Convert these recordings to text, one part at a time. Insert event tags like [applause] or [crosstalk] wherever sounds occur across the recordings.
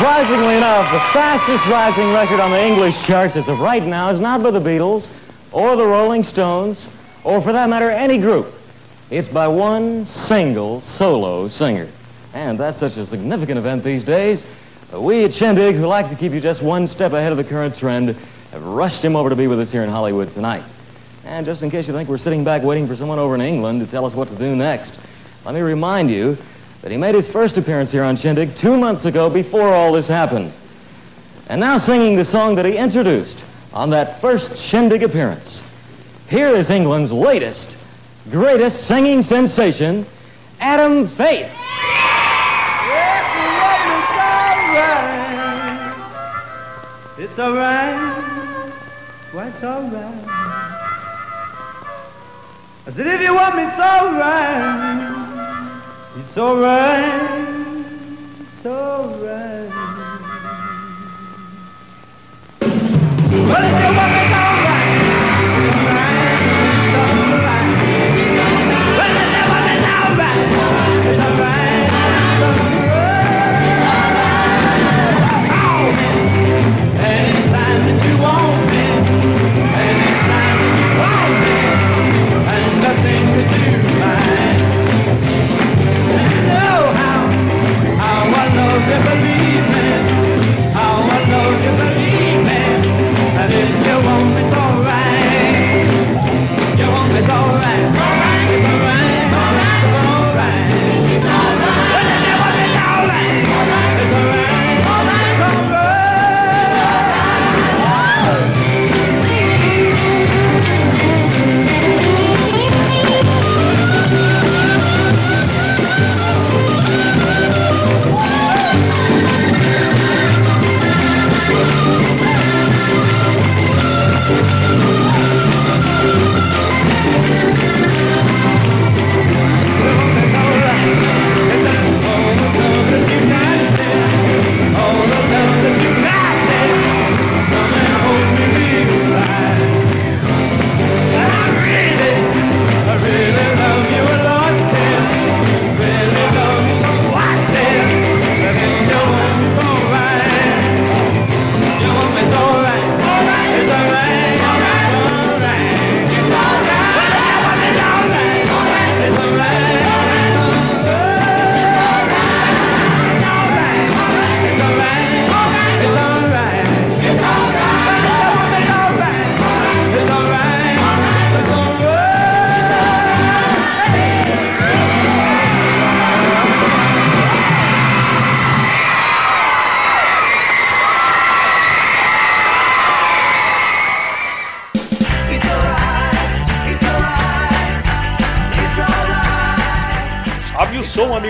Surprisingly enough, the fastest rising record on the English charts as of right now is not by the Beatles or the Rolling Stones or for that matter any group. It's by one single solo singer. And that's such a significant event these days. Uh, we at Shindig, who like to keep you just one step ahead of the current trend, have rushed him over to be with us here in Hollywood tonight. And just in case you think we're sitting back waiting for someone over in England to tell us what to do next, let me remind you that he made his first appearance here on Shindig two months ago before all this happened. And now singing the song that he introduced on that first Shindig appearance. Here is England's latest, greatest singing sensation, Adam Faith. It's alright. What's alright? I said, if you want me, it's alright. It's alright.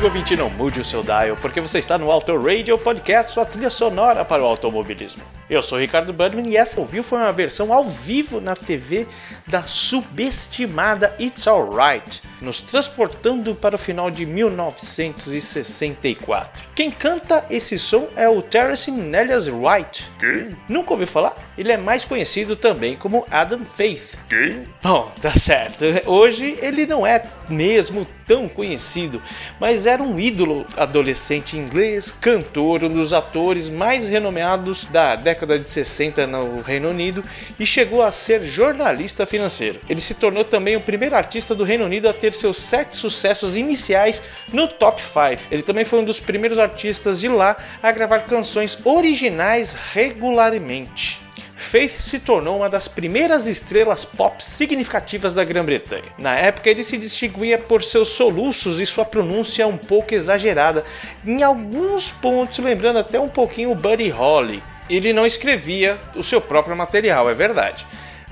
O som, amigo ouvinte, não mude o seu dial, porque você está no Auto Radio Podcast, sua trilha sonora para o automobilismo. Eu sou Ricardo Budman e essa ouviu foi uma versão ao vivo na TV da subestimada It's Alright, nos transportando para o final de 1964. Quem canta esse som é o Terence Nellias Wright. Quem? Nunca ouviu falar? Ele é mais conhecido também como Adam Faith. Quem? Bom, tá certo. Hoje ele não é mesmo tão conhecido, mas era um ídolo adolescente inglês, cantor, um dos atores mais renomeados da década de 60 no Reino Unido e chegou a ser jornalista financeiro. Ele se tornou também o primeiro artista do Reino Unido a ter seus sete sucessos iniciais no top 5. Ele também foi um dos primeiros artistas de lá a gravar canções originais regularmente. Faith se tornou uma das primeiras estrelas pop significativas da Grã-Bretanha. Na época, ele se distinguia por seus soluços e sua pronúncia um pouco exagerada, em alguns pontos lembrando até um pouquinho o Buddy Holly. Ele não escrevia o seu próprio material, é verdade.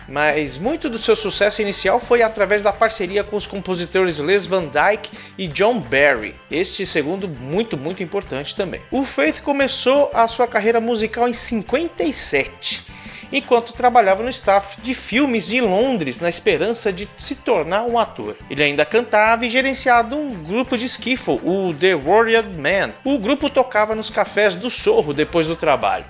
Mas muito do seu sucesso inicial foi através da parceria com os compositores Les Van Dyke e John Barry, este segundo muito, muito importante também. O Faith começou a sua carreira musical em 57 enquanto trabalhava no staff de filmes de Londres na esperança de se tornar um ator. Ele ainda cantava e gerenciava um grupo de skiffle, o The Warrior Man. O grupo tocava nos cafés do Sorro depois do trabalho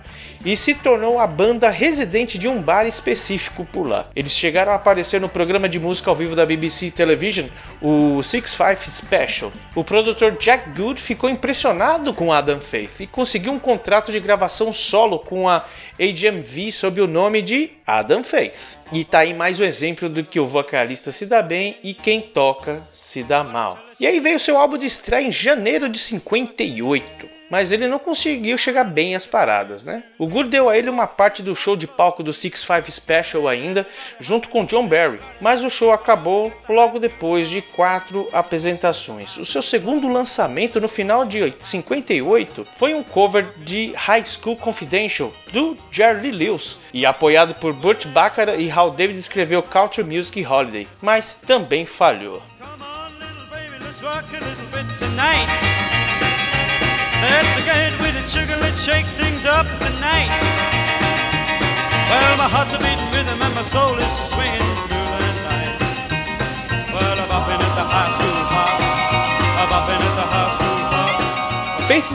e se tornou a banda residente de um bar específico por lá. Eles chegaram a aparecer no programa de música ao vivo da BBC Television, o Six Five Special. O produtor Jack Good ficou impressionado com Adam Faith e conseguiu um contrato de gravação solo com a HMV sob o nome de Adam Faith. E tá aí mais um exemplo do que o vocalista se dá bem e quem toca se dá mal. E aí veio seu álbum de estreia em janeiro de 58 mas ele não conseguiu chegar bem às paradas, né? O Good deu a ele uma parte do show de palco do Six Five Special ainda, junto com John Barry, mas o show acabou logo depois de quatro apresentações. O seu segundo lançamento no final de 58 foi um cover de High School Confidential do Jerry Lewis e apoiado por Burt Bacharach e Hal David escreveu Country Music Holiday, mas também falhou. Rock a get with it, sugar, let's shake things up tonight. Well, my heart's a beating rhythm and my soul is swinging through the night. Well, I'm up in at the high school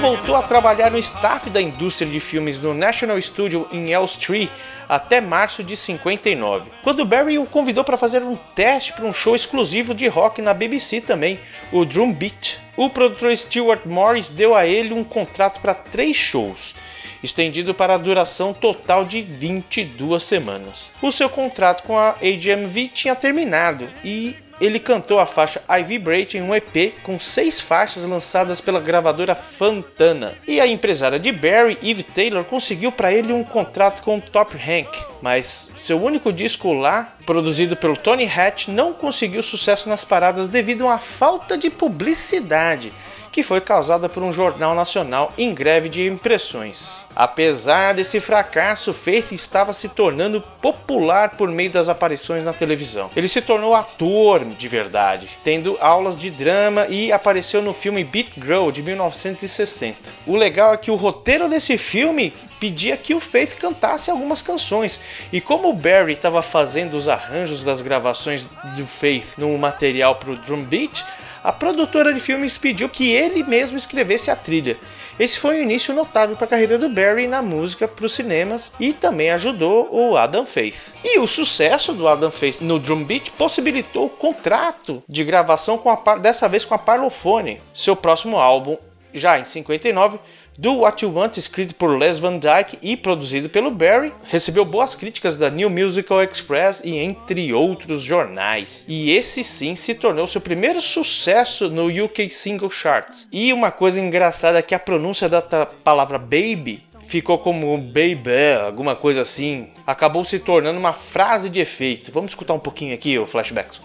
voltou a trabalhar no staff da indústria de filmes no National Studio em Elstree até março de 59, quando Barry o convidou para fazer um teste para um show exclusivo de rock na BBC também, o Drum Beat. O produtor Stuart Morris deu a ele um contrato para três shows, estendido para a duração total de 22 semanas. O seu contrato com a AGMV tinha terminado e ele cantou a faixa I Vibrate em um EP com seis faixas lançadas pela gravadora Fantana. E a empresária de Barry, Eve Taylor, conseguiu para ele um contrato com Top Rank, mas seu único disco lá, produzido pelo Tony Hatch, não conseguiu sucesso nas paradas devido a uma falta de publicidade que foi causada por um jornal nacional em greve de impressões. Apesar desse fracasso, Faith estava se tornando popular por meio das aparições na televisão. Ele se tornou ator de verdade, tendo aulas de drama e apareceu no filme Beat Girl de 1960. O legal é que o roteiro desse filme pedia que o Faith cantasse algumas canções. E como o Barry estava fazendo os arranjos das gravações do Faith no material para o Drum Beat, a produtora de filmes pediu que ele mesmo escrevesse a trilha. Esse foi um início notável para a carreira do Barry na música para os cinemas e também ajudou o Adam Faith. E o sucesso do Adam Faith no drum beat possibilitou o contrato de gravação com a, dessa vez com a Parlophone, seu próximo álbum, já em 59, do What You Want, escrito por Les Van Dyke e produzido pelo Barry, recebeu boas críticas da New Musical Express e entre outros jornais. E esse sim se tornou seu primeiro sucesso no UK Single Charts. E uma coisa engraçada é que a pronúncia da palavra baby ficou como baby, alguma coisa assim, acabou se tornando uma frase de efeito. Vamos escutar um pouquinho aqui o flashback.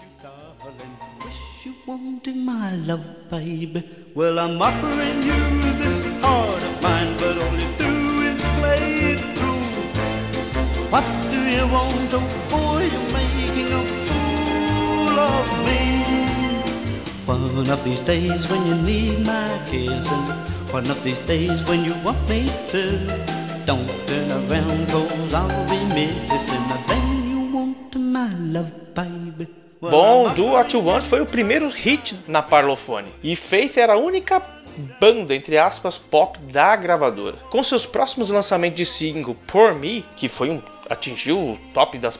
Wish you want, oh boy? You're making a fool of me. One of these days when you need my kiss, and one of these days when you want me to. Don't turn around, cause I'll be missing thing you want, my love, baby. Bom, Do What You Want foi o primeiro hit na Parlophone e Faith era a única banda, entre aspas, pop da gravadora. Com seus próximos lançamentos de single Por Me, que foi um atingiu o top das,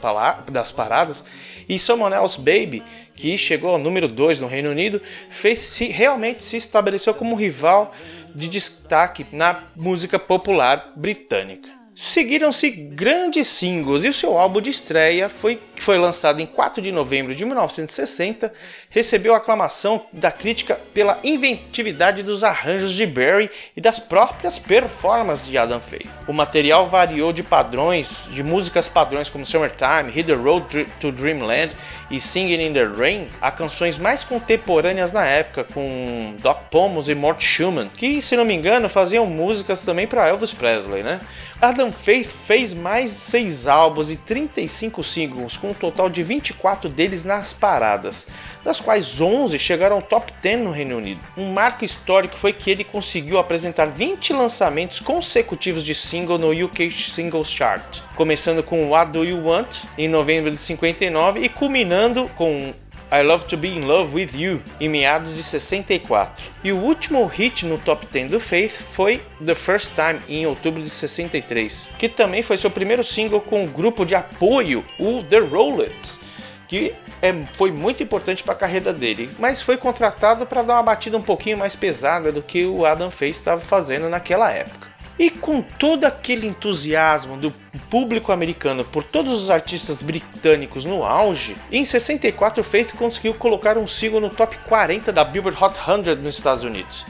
das paradas, e Someone Baby, que chegou ao número 2 no Reino Unido, Faith se, realmente se estabeleceu como rival de destaque na música popular britânica. Seguiram-se grandes singles e o seu álbum de estreia, foi, que foi lançado em 4 de novembro de 1960, recebeu aclamação da crítica pela inventividade dos arranjos de Barry e das próprias performances de Adam Faith. O material variou de padrões, de músicas padrões como Summertime, Hit the Road to Dreamland e Singing in the Rain, a canções mais contemporâneas na época, com Doc Pomus e Mort Schumann, que, se não me engano, faziam músicas também para Elvis Presley, né? Adam Faith fez mais 6 álbuns e 35 singles, com um total de 24 deles nas paradas, das quais 11 chegaram ao top 10 no Reino Unido. Um marco histórico foi que ele conseguiu apresentar 20 lançamentos consecutivos de single no UK Singles Chart, começando com What Do You Want em novembro de 59 e culminando com I Love to Be in Love with You, em meados de 64. E o último hit no top 10 do Faith foi The First Time, em outubro de 63, que também foi seu primeiro single com o grupo de apoio, o The Rollets, que é, foi muito importante para a carreira dele, mas foi contratado para dar uma batida um pouquinho mais pesada do que o Adam Faith estava fazendo naquela época. E com todo aquele entusiasmo do público americano por todos os artistas britânicos no auge, em 64 Faith conseguiu colocar um single no top 40 da Billboard Hot 100 nos Estados Unidos.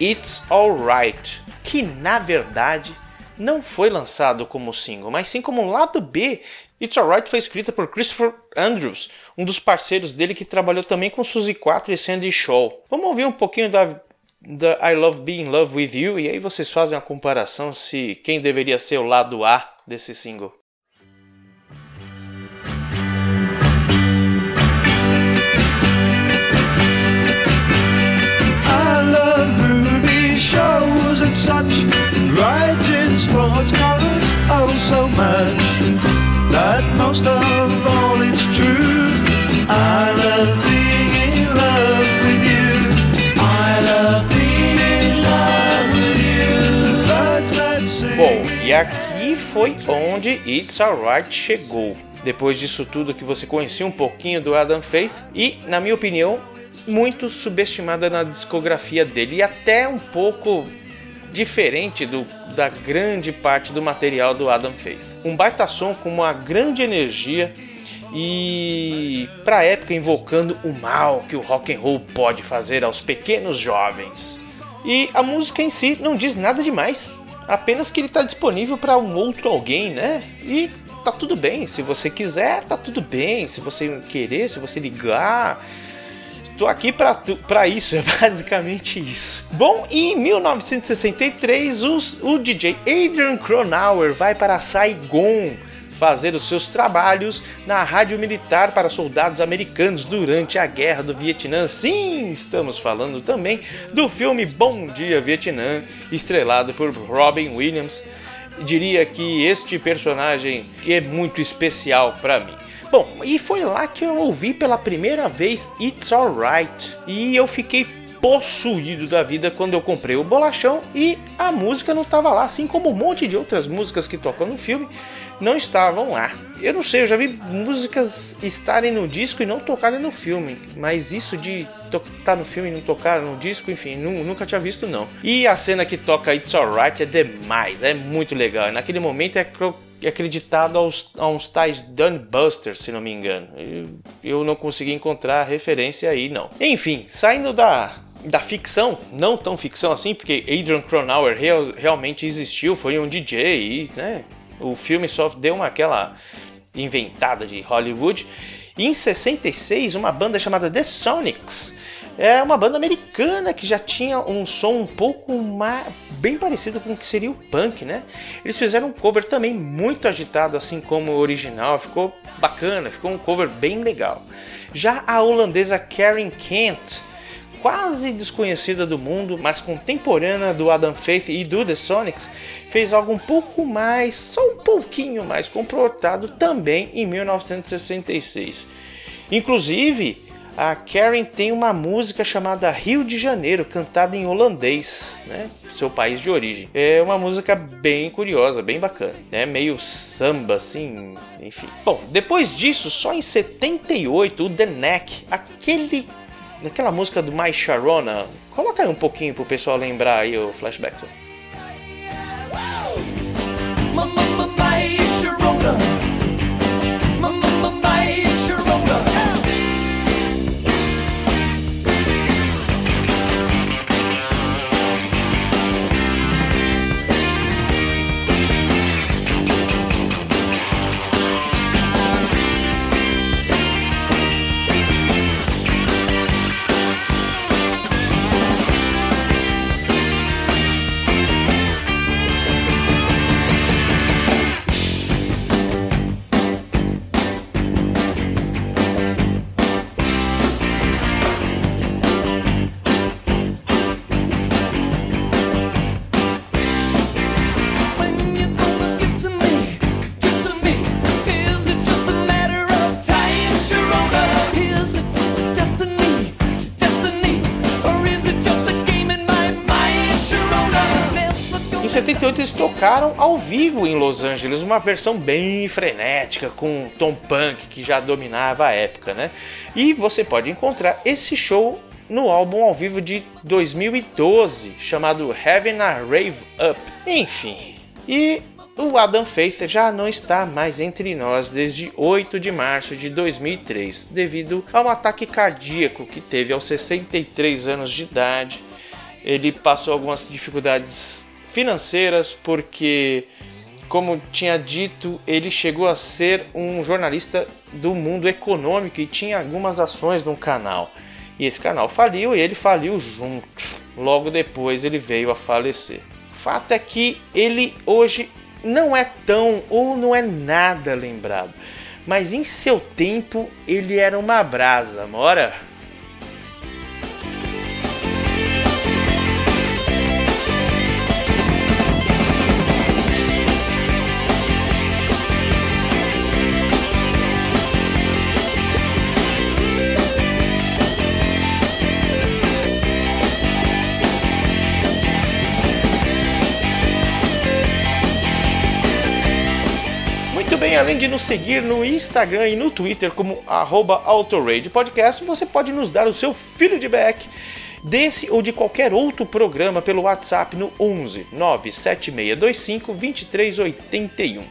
It's Alright, que na verdade não foi lançado como single, mas sim como lado B. It's Alright foi escrita por Christopher Andrews, um dos parceiros dele que trabalhou também com Suzy 4 e Sandy Shaw. Vamos ouvir um pouquinho da da I Love Being in Love with You, e aí vocês fazem a comparação se quem deveria ser o lado A desse single. Shows and such. Writing sports covers oh so much that most of all it's true. I love aqui foi onde It's Alright chegou. Depois disso tudo que você conhecia um pouquinho do Adam Faith e, na minha opinião, muito subestimada na discografia dele e até um pouco diferente do, da grande parte do material do Adam Faith. Um baita som com uma grande energia e para época invocando o mal que o rock and roll pode fazer aos pequenos jovens. E a música em si não diz nada demais, apenas que ele está disponível para um outro alguém, né? E tá tudo bem, se você quiser, tá tudo bem, se você querer, se você ligar, Tô aqui pra isso, [laughs] é basicamente isso. Bom, em 1963, os- o DJ Adrian Cronauer vai para Saigon fazer os seus trabalhos na rádio militar para soldados americanos durante a Guerra do Vietnã. Sim, estamos falando também do filme Bom Dia Vietnã, estrelado por Robin Williams. Diria que este personagem é muito especial para mim. Bom, e foi lá que eu ouvi pela primeira vez It's Alright. E eu fiquei possuído da vida quando eu comprei o bolachão e a música não estava lá, assim como um monte de outras músicas que tocam no filme não estavam lá. Eu não sei, eu já vi músicas estarem no disco e não tocarem no filme, mas isso de estar no filme e não tocar no disco, enfim, nu- nunca tinha visto não. E a cena que toca It's Alright é demais, é muito legal. Naquele momento é é acreditado aos, a uns tais Dunbusters, se não me engano. Eu, eu não consegui encontrar referência aí, não. Enfim, saindo da, da ficção, não tão ficção assim, porque Adrian Cronauer real- realmente existiu, foi um DJ e, né, o filme só deu uma aquela inventada de Hollywood. E em 66, uma banda chamada The Sonics é uma banda americana que já tinha um som um pouco mais, bem parecido com o que seria o punk, né? Eles fizeram um cover também muito agitado, assim como o original, ficou bacana, ficou um cover bem legal. Já a holandesa Karen Kent quase desconhecida do mundo, mas contemporânea do Adam Faith e do The Sonics, fez algo um pouco mais, só um pouquinho mais comportado também em 1966. Inclusive, a Karen tem uma música chamada Rio de Janeiro, cantada em holandês, né? Seu país de origem. É uma música bem curiosa, bem bacana, né? Meio samba, assim, enfim. Bom, depois disso, só em 78, o The Neck, aquele Naquela música do My Sharona, coloca aí um pouquinho pro pessoal lembrar aí o flashback. My, tocaram ao vivo em Los Angeles, uma versão bem frenética com tom punk que já dominava a época, né? E você pode encontrar esse show no álbum ao vivo de 2012, chamado Having a Rave Up. Enfim, e o Adam Faith já não está mais entre nós desde 8 de março de 2003, devido a um ataque cardíaco que teve aos 63 anos de idade. Ele passou algumas dificuldades financeiras porque, como tinha dito, ele chegou a ser um jornalista do mundo econômico e tinha algumas ações no canal. E esse canal faliu e ele faliu junto. Logo depois ele veio a falecer. Fato é que ele hoje não é tão ou não é nada lembrado. Mas em seu tempo ele era uma brasa, mora? Além de nos seguir no Instagram e no Twitter como arroba Podcast, você pode nos dar o seu feedback desse ou de qualquer outro programa pelo WhatsApp no 11 97625 2381.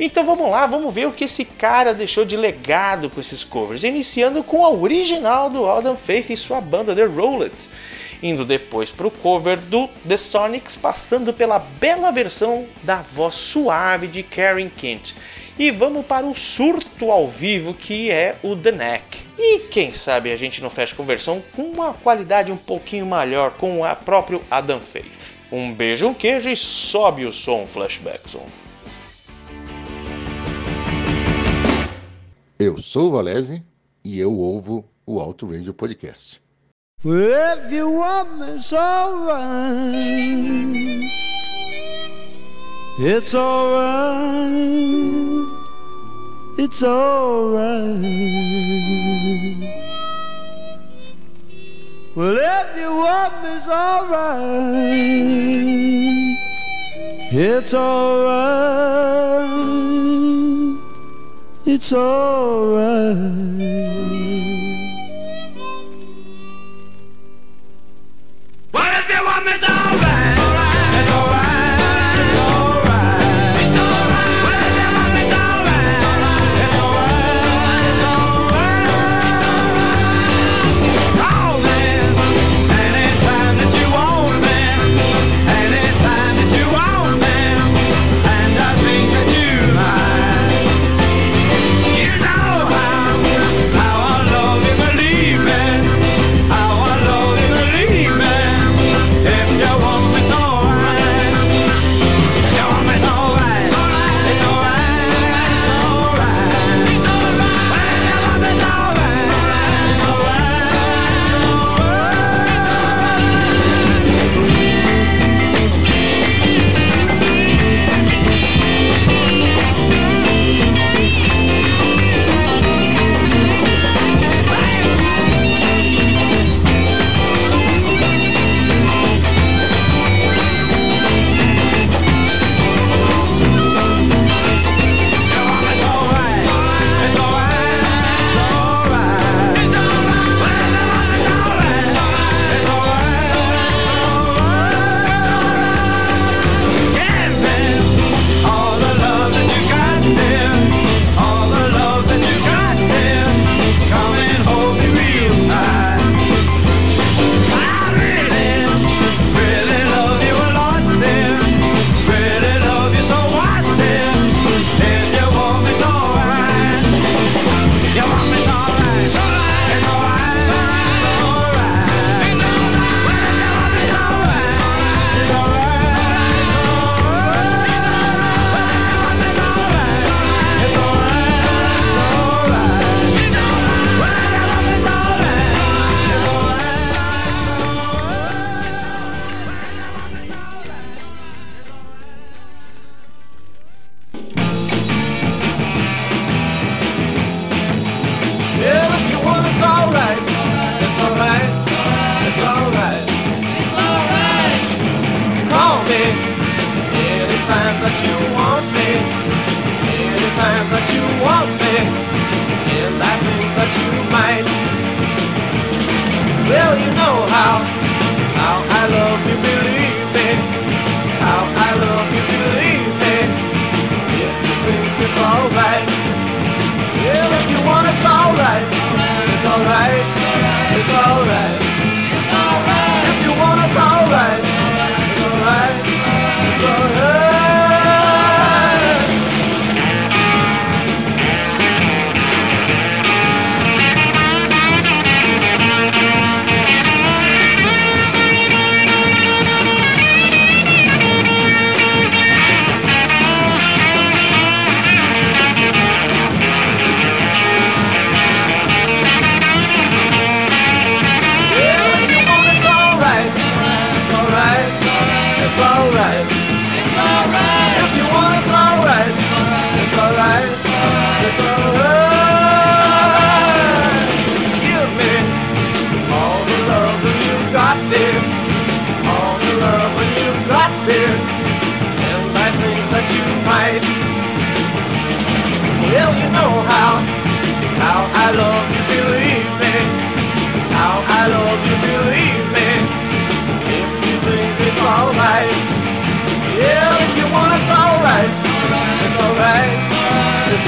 Então vamos lá, vamos ver o que esse cara deixou de legado com esses covers, iniciando com a original do Adam Faith e sua banda The Rollets, indo depois para o cover do The Sonics, passando pela bela versão da voz suave de Karen Kent. E vamos para o surto ao vivo que é o The Neck. E quem sabe a gente não fecha conversão com uma qualidade um pouquinho melhor com a próprio Adam Faith. Um beijo, um queijo e sobe o som Flashbackson. Eu sou o Valese e eu ouvo o Auto Radio Podcast. If you want me, it's alright. It's alright. It's alright. Well, if you want me, it's alright. It's alright. It's alright. Well, if you want me. It's alright.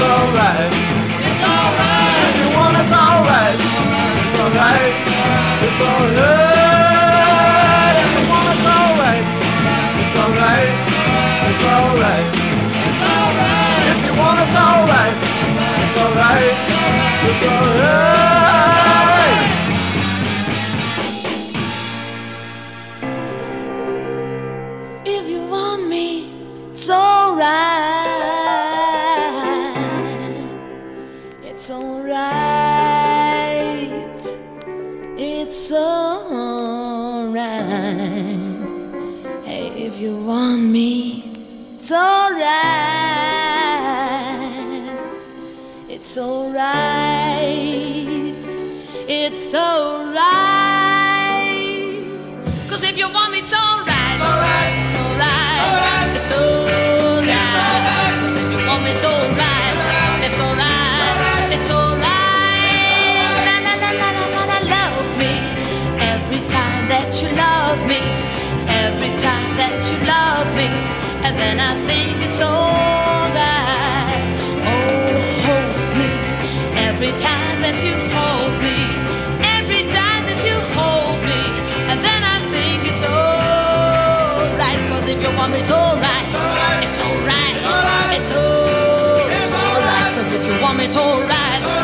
alright. It's alright. If you want, it's alright. It's alright. It's alright. it's. Cause if you want me, it's alright. It's alright. It's alright. It's alright. If you want me, it's alright. It's alright. It's alright. La la la la la la. Love me every time that you love me. Every time that you love me. And then I think it's alright. Oh, hold me every time that you. if you want me, it's alright. It's alright. It's alright. It's alright. Cause if you want me, it's alright.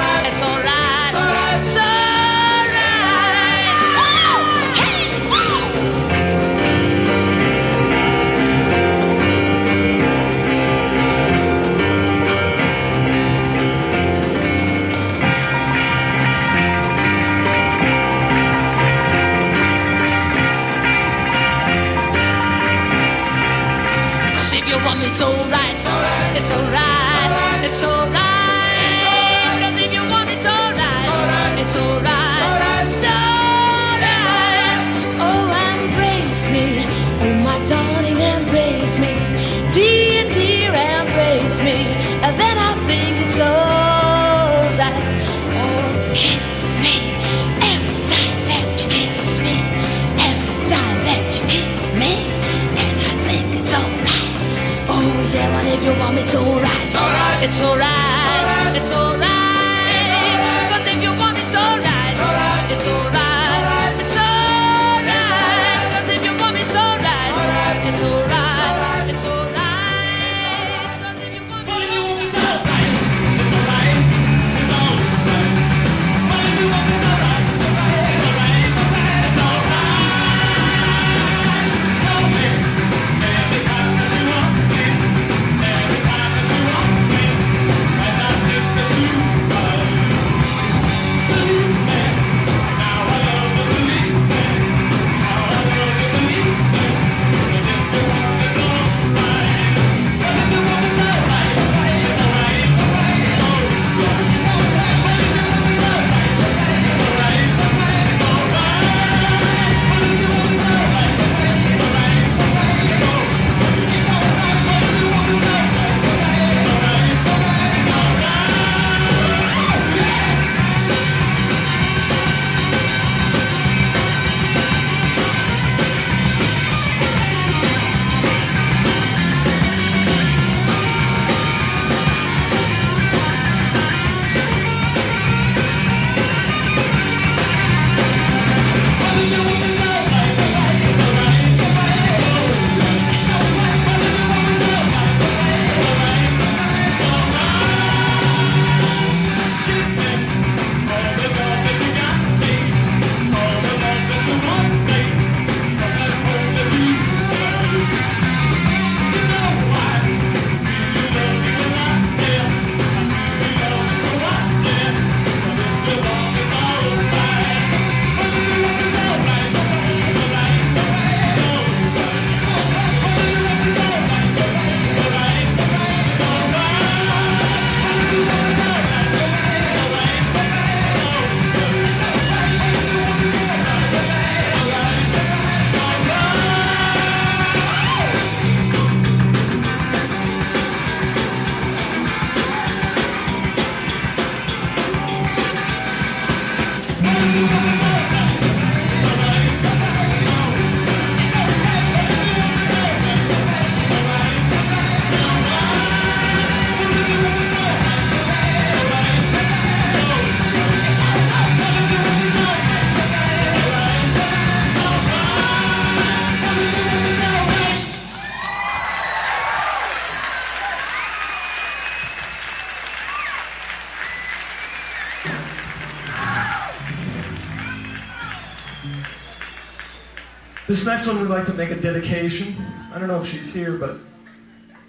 This next one we'd like to make a dedication. I don't know if she's here, but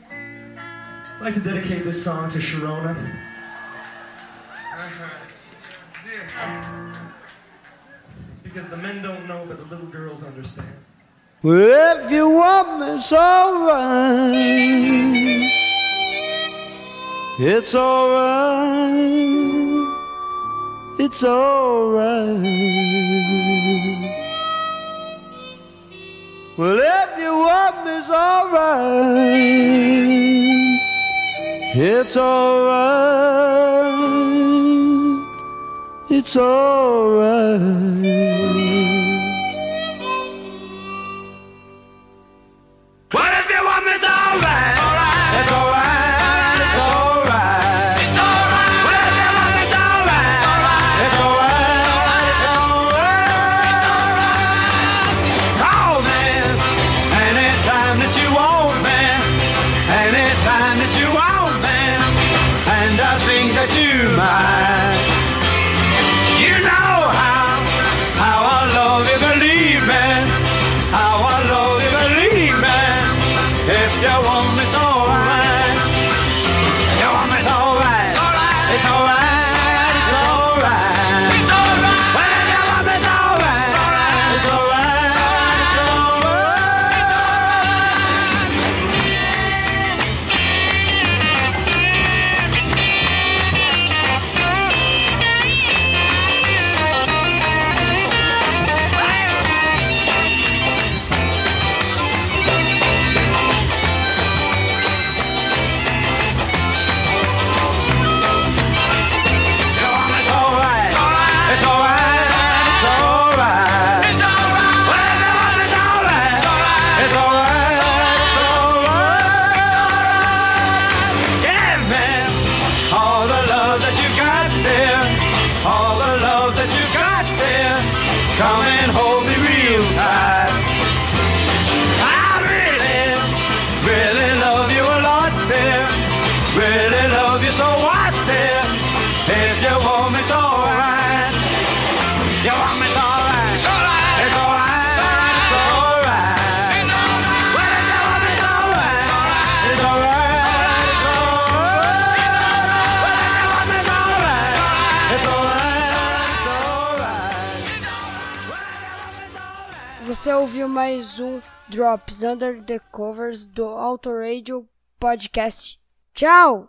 I'd like to dedicate this song to Sharona. Because the men don't know, but the little girls understand. Well, if you want me, it's alright. It's alright. It's alright. Well, if you want me, it's alright. It's alright. It's alright. mais um Drops Under the Covers do Autoradio Podcast. Tchau!